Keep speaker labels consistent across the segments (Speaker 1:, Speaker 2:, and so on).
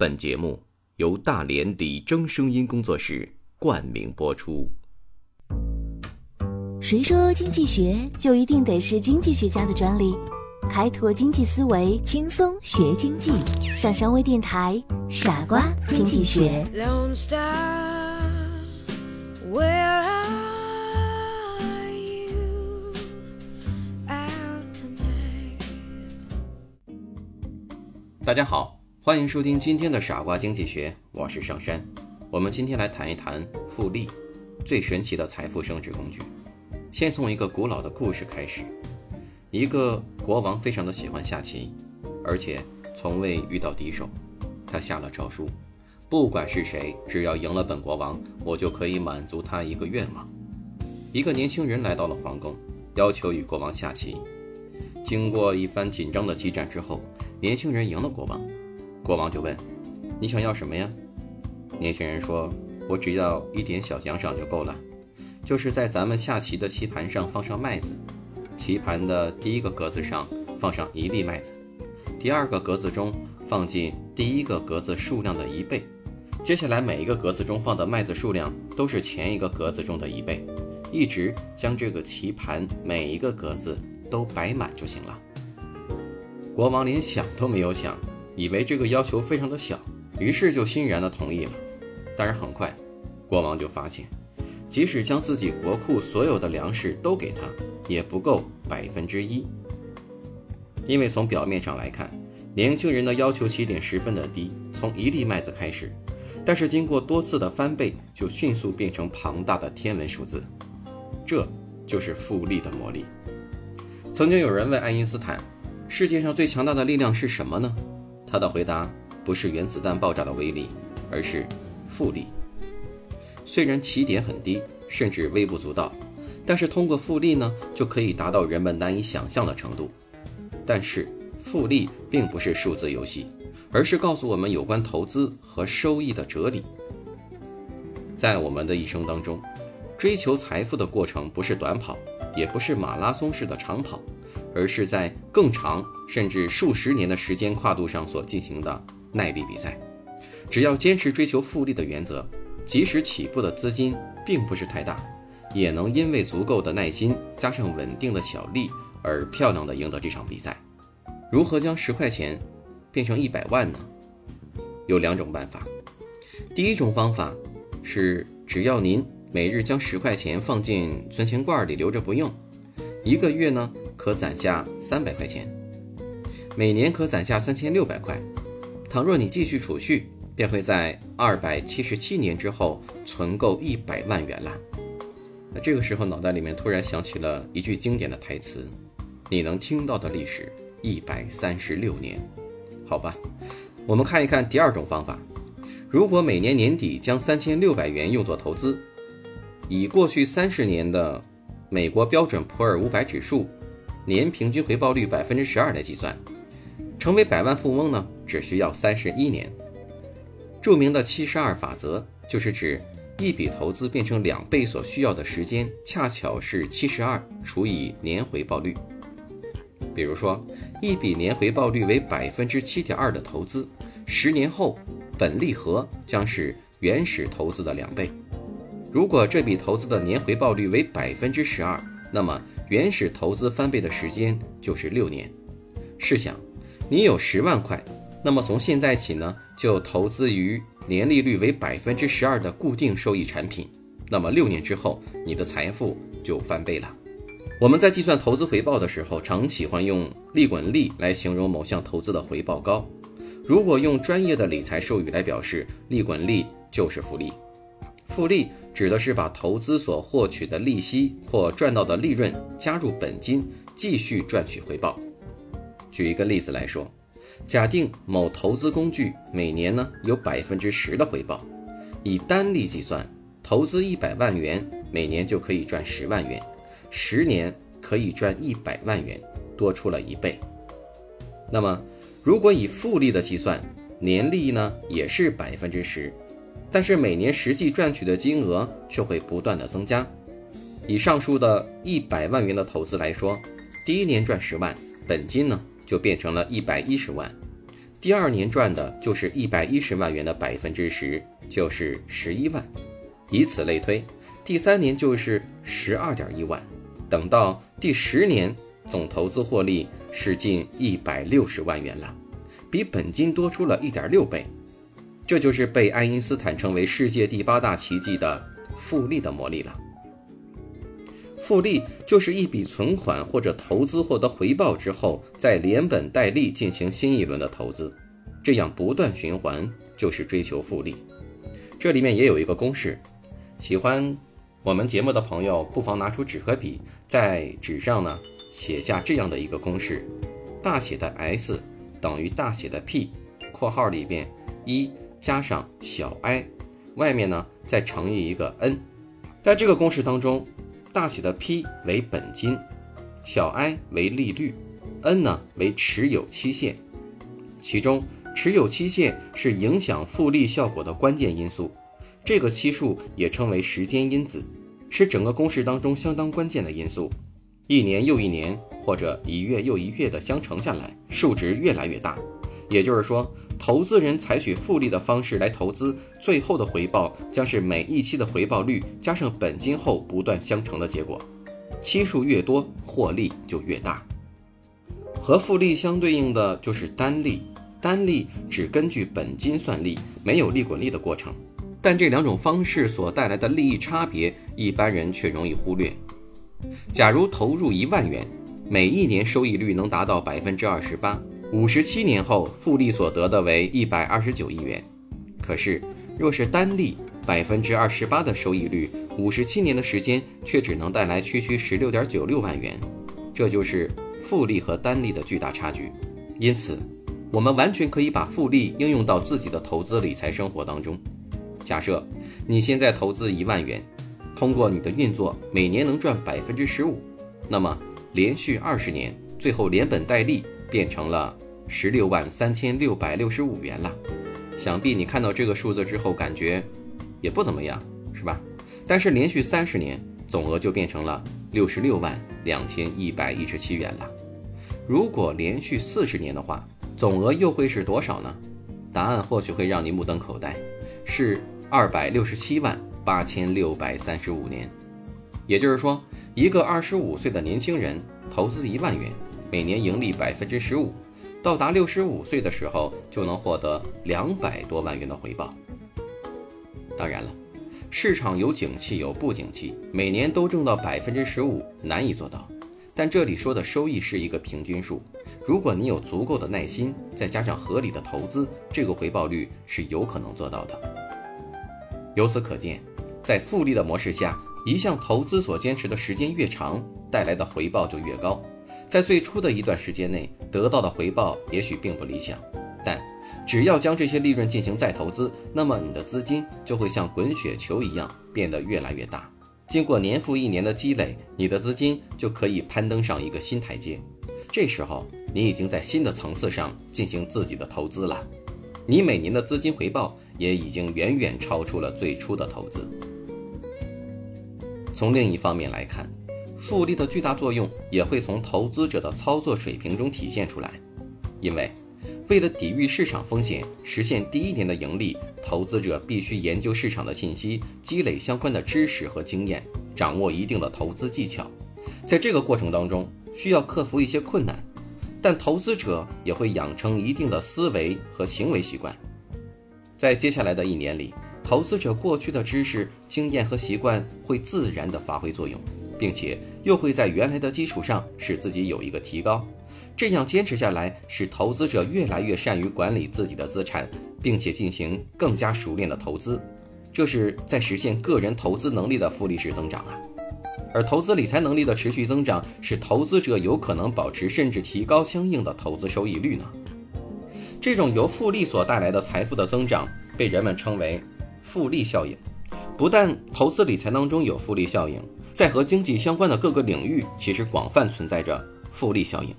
Speaker 1: 本节目由大连李征声音工作室冠名播出。
Speaker 2: 谁说经济学就一定得是经济学家的专利？开拓经济思维，轻松学经济。上山微电台，傻瓜经济学。
Speaker 1: 大家好，欢迎收听今天的傻瓜经济学，我是上山。我们今天来谈一谈复利，最神奇的财富升值工具。先从一个古老的故事开始。一个国王非常的喜欢下棋，而且从未遇到敌手。他下了诏书，不管是谁，只要赢了本国王，我就可以满足他一个愿望。一个年轻人来到了皇宫，要求与国王下棋。经过一番紧张的激战之后，年轻人赢了国王。国王就问：“你想要什么呀？”年轻人说：“我只要一点小奖赏就够了，就是在咱们下棋的棋盘上放上麦子。”棋盘的第一个格子上放上一粒麦子，第二个格子中放进第一个格子数量的一倍，接下来每一个格子中放的麦子数量都是前一个格子中的一倍，一直将这个棋盘每一个格子都摆满就行了。国王连想都没有想，以为这个要求非常的小，于是就欣然的同意了。但是很快，国王就发现，即使将自己国库所有的粮食都给他。也不够百分之一，因为从表面上来看，年轻人的要求起点十分的低，从一粒麦子开始，但是经过多次的翻倍，就迅速变成庞大的天文数字，这就是复利的魔力。曾经有人问爱因斯坦，世界上最强大的力量是什么呢？他的回答不是原子弹爆炸的威力，而是复利。虽然起点很低，甚至微不足道。但是通过复利呢，就可以达到人们难以想象的程度。但是复利并不是数字游戏，而是告诉我们有关投资和收益的哲理。在我们的一生当中，追求财富的过程不是短跑，也不是马拉松式的长跑，而是在更长甚至数十年的时间跨度上所进行的耐力比赛。只要坚持追求复利的原则，即使起步的资金并不是太大。也能因为足够的耐心加上稳定的小利而漂亮的赢得这场比赛。如何将十块钱变成一百万呢？有两种办法。第一种方法是，只要您每日将十块钱放进存钱罐里留着不用，一个月呢可攒下三百块钱，每年可攒下三千六百块。倘若你继续储蓄，便会在二百七十七年之后存够一百万元啦。那这个时候，脑袋里面突然想起了一句经典的台词：“你能听到的历史一百三十六年。”好吧，我们看一看第二种方法。如果每年年底将三千六百元用作投资，以过去三十年的美国标准普尔五百指数年平均回报率百分之十二来计算，成为百万富翁呢，只需要三十一年。著名的七十二法则就是指。一笔投资变成两倍所需要的时间，恰巧是七十二除以年回报率。比如说，一笔年回报率为百分之七点二的投资，十年后本利和将是原始投资的两倍。如果这笔投资的年回报率为百分之十二，那么原始投资翻倍的时间就是六年。试想，你有十万块，那么从现在起呢，就投资于。年利率为百分之十二的固定收益产品，那么六年之后，你的财富就翻倍了。我们在计算投资回报的时候，常喜欢用利滚利来形容某项投资的回报高。如果用专业的理财术语来表示，利滚利就是复利。复利指的是把投资所获取的利息或赚到的利润加入本金，继续赚取回报。举一个例子来说。假定某投资工具每年呢有百分之十的回报，以单利计算，投资一百万元，每年就可以赚十万元，十年可以赚一百万元，多出了一倍。那么，如果以复利的计算，年利呢也是百分之十，但是每年实际赚取的金额却会不断的增加。以上述的一百万元的投资来说，第一年赚十万，本金呢？就变成了一百一十万，第二年赚的就是一百一十万元的百分之十，就是十一万，以此类推，第三年就是十二点一万，等到第十年，总投资获利是近一百六十万元了，比本金多出了一点六倍。这就是被爱因斯坦称为世界第八大奇迹的复利的魔力了。复利就是一笔存款或者投资获得回报之后，再连本带利进行新一轮的投资，这样不断循环，就是追求复利。这里面也有一个公式，喜欢我们节目的朋友不妨拿出纸和笔，在纸上呢写下这样的一个公式：大写的 S 等于大写的 P，括号里边一加上小 i，外面呢再乘以一个 n。在这个公式当中。大写的 P 为本金，小 i 为利率，n 呢为持有期限。其中持有期限是影响复利效果的关键因素，这个期数也称为时间因子，是整个公式当中相当关键的因素。一年又一年，或者一月又一月的相乘下来，数值越来越大。也就是说，投资人采取复利的方式来投资，最后的回报将是每一期的回报率加上本金后不断相乘的结果。期数越多，获利就越大。和复利相对应的就是单利，单利只根据本金算利，没有利滚利的过程。但这两种方式所带来的利益差别，一般人却容易忽略。假如投入一万元，每一年收益率能达到百分之二十八。五十七年后，复利所得的为一百二十九亿元。可是，若是单利百分之二十八的收益率，五十七年的时间却只能带来区区十六点九六万元。这就是复利和单利的巨大差距。因此，我们完全可以把复利应用到自己的投资理财生活当中。假设你现在投资一万元，通过你的运作，每年能赚百分之十五，那么连续二十年，最后连本带利。变成了十六万三千六百六十五元了，想必你看到这个数字之后，感觉也不怎么样，是吧？但是连续三十年，总额就变成了六十六万两千一百一十七元了。如果连续四十年的话，总额又会是多少呢？答案或许会让你目瞪口呆，是二百六十七万八千六百三十五年。也就是说，一个二十五岁的年轻人投资一万元。每年盈利百分之十五，到达六十五岁的时候就能获得两百多万元的回报。当然了，市场有景气有不景气，每年都挣到百分之十五难以做到。但这里说的收益是一个平均数，如果你有足够的耐心，再加上合理的投资，这个回报率是有可能做到的。由此可见，在复利的模式下，一项投资所坚持的时间越长，带来的回报就越高。在最初的一段时间内得到的回报也许并不理想，但只要将这些利润进行再投资，那么你的资金就会像滚雪球一样变得越来越大。经过年复一年的积累，你的资金就可以攀登上一个新台阶。这时候，你已经在新的层次上进行自己的投资了，你每年的资金回报也已经远远超出了最初的投资。从另一方面来看。复利的巨大作用也会从投资者的操作水平中体现出来，因为为了抵御市场风险，实现第一年的盈利，投资者必须研究市场的信息，积累相关的知识和经验，掌握一定的投资技巧。在这个过程当中，需要克服一些困难，但投资者也会养成一定的思维和行为习惯。在接下来的一年里，投资者过去的知识、经验和习惯会自然地发挥作用。并且又会在原来的基础上使自己有一个提高，这样坚持下来，使投资者越来越善于管理自己的资产，并且进行更加熟练的投资，这是在实现个人投资能力的复利式增长啊。而投资理财能力的持续增长，使投资者有可能保持甚至提高相应的投资收益率呢。这种由复利所带来的财富的增长，被人们称为复利效应。不但投资理财当中有复利效应。在和经济相关的各个领域，其实广泛存在着复利效应。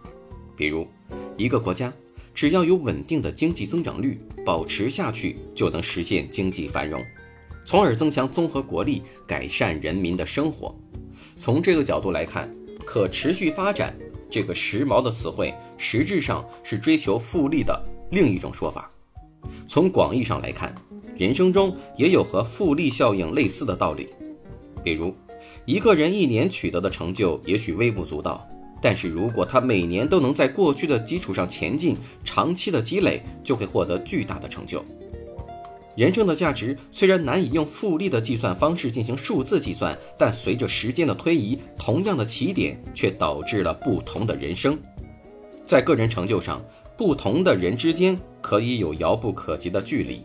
Speaker 1: 比如，一个国家只要有稳定的经济增长率，保持下去就能实现经济繁荣，从而增强综合国力，改善人民的生活。从这个角度来看，可持续发展这个时髦的词汇，实质上是追求复利的另一种说法。从广义上来看，人生中也有和复利效应类似的道理。比如，一个人一年取得的成就也许微不足道，但是如果他每年都能在过去的基础上前进，长期的积累就会获得巨大的成就。人生的价值虽然难以用复利的计算方式进行数字计算，但随着时间的推移，同样的起点却导致了不同的人生。在个人成就上，不同的人之间可以有遥不可及的距离。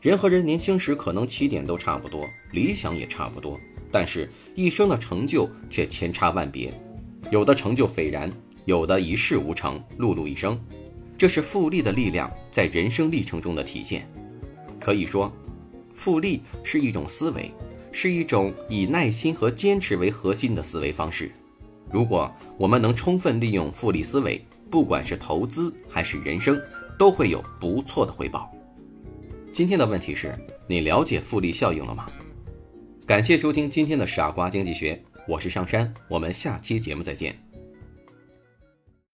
Speaker 1: 人和人年轻时可能起点都差不多，理想也差不多，但是一生的成就却千差万别。有的成就斐然，有的一事无成，碌碌一生。这是复利的力量在人生历程中的体现。可以说，复利是一种思维，是一种以耐心和坚持为核心的思维方式。如果我们能充分利用复利思维，不管是投资还是人生，都会有不错的回报。今天的问题是：你了解复利效应了吗？感谢收听今天的傻瓜经济学，我是上山，我们下期节目再见。